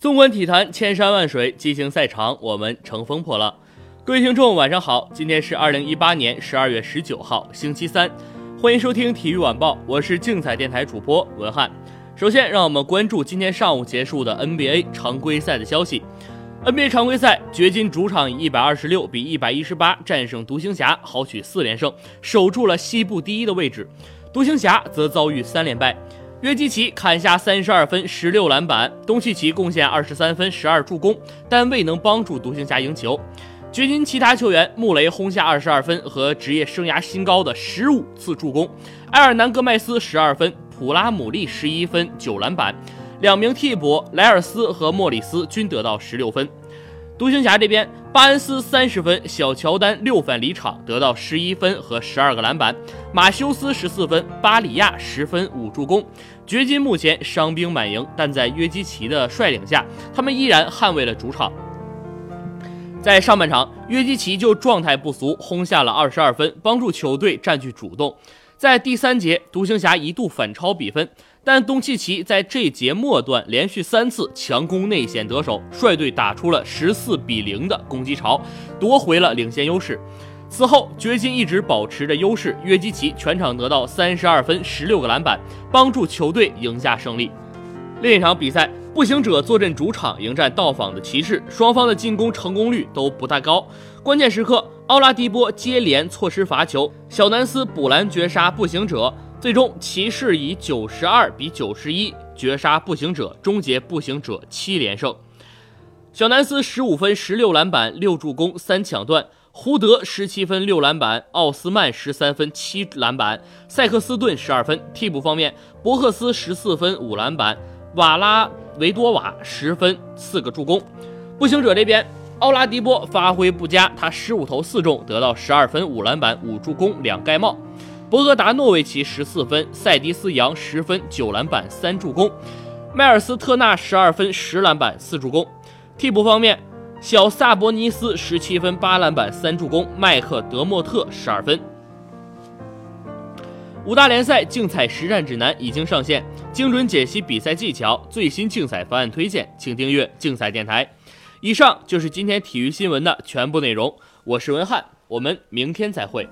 纵观体坛，千山万水，激情赛场，我们乘风破浪。各位听众，晚上好，今天是二零一八年十二月十九号，星期三，欢迎收听体育晚报，我是竞彩电台主播文翰。首先，让我们关注今天上午结束的 NBA 常规赛的消息。NBA 常规赛，掘金主场以一百二十六比一百一十八战胜独行侠，豪取四连胜，守住了西部第一的位置。独行侠则遭遇三连败。约基奇砍下三十二分、十六篮板，东契奇贡献二十三分、十二助攻，但未能帮助独行侠赢球。掘金其他球员，穆雷轰下二十二分和职业生涯新高的十五次助攻，埃尔南戈麦斯十二分，普拉姆利十一分、九篮板，两名替补莱尔斯和莫里斯均得到十六分。独行侠这边，巴恩斯三十分，小乔丹六犯离场，得到十一分和十二个篮板；马修斯十四分，巴里亚十分五助攻。掘金目前伤兵满营，但在约基奇的率领下，他们依然捍卫了主场。在上半场，约基奇就状态不俗，轰下了二十二分，帮助球队占据主动。在第三节，独行侠一度反超比分。但东契奇在这节末段连续三次强攻内线得手，率队打出了十四比零的攻击潮，夺回了领先优势。此后，掘金一直保持着优势，约基奇全场得到三十二分、十六个篮板，帮助球队赢下胜利。另一场比赛，步行者坐镇主场迎战到访的骑士，双方的进攻成功率都不太高。关键时刻，奥拉迪波接连错失罚球，小南斯补篮绝杀步行者。最终，骑士以九十二比九十一绝杀步行者，终结步行者七连胜。小南斯十五分、十六篮板、六助攻、三抢断；胡德十七分、六篮板；奥斯曼十三分、七篮板；塞克斯顿十二分。替补方面，博克斯十四分、五篮板；瓦拉维多瓦十分、四个助攻。步行者这边，奥拉迪波发挥不佳，他十五投四中，得到十二分、五篮板、五助攻、两盖帽。博格达诺维奇十四分，塞迪斯扬十分九篮板三助攻，迈尔斯特纳十二分十篮板四助攻。替补方面，小萨博尼斯十七分八篮板三助攻，麦克德莫特十二分。五大联赛竞彩实战指南已经上线，精准解析比赛技巧，最新竞彩方案推荐，请订阅竞彩电台。以上就是今天体育新闻的全部内容，我是文翰，我们明天再会。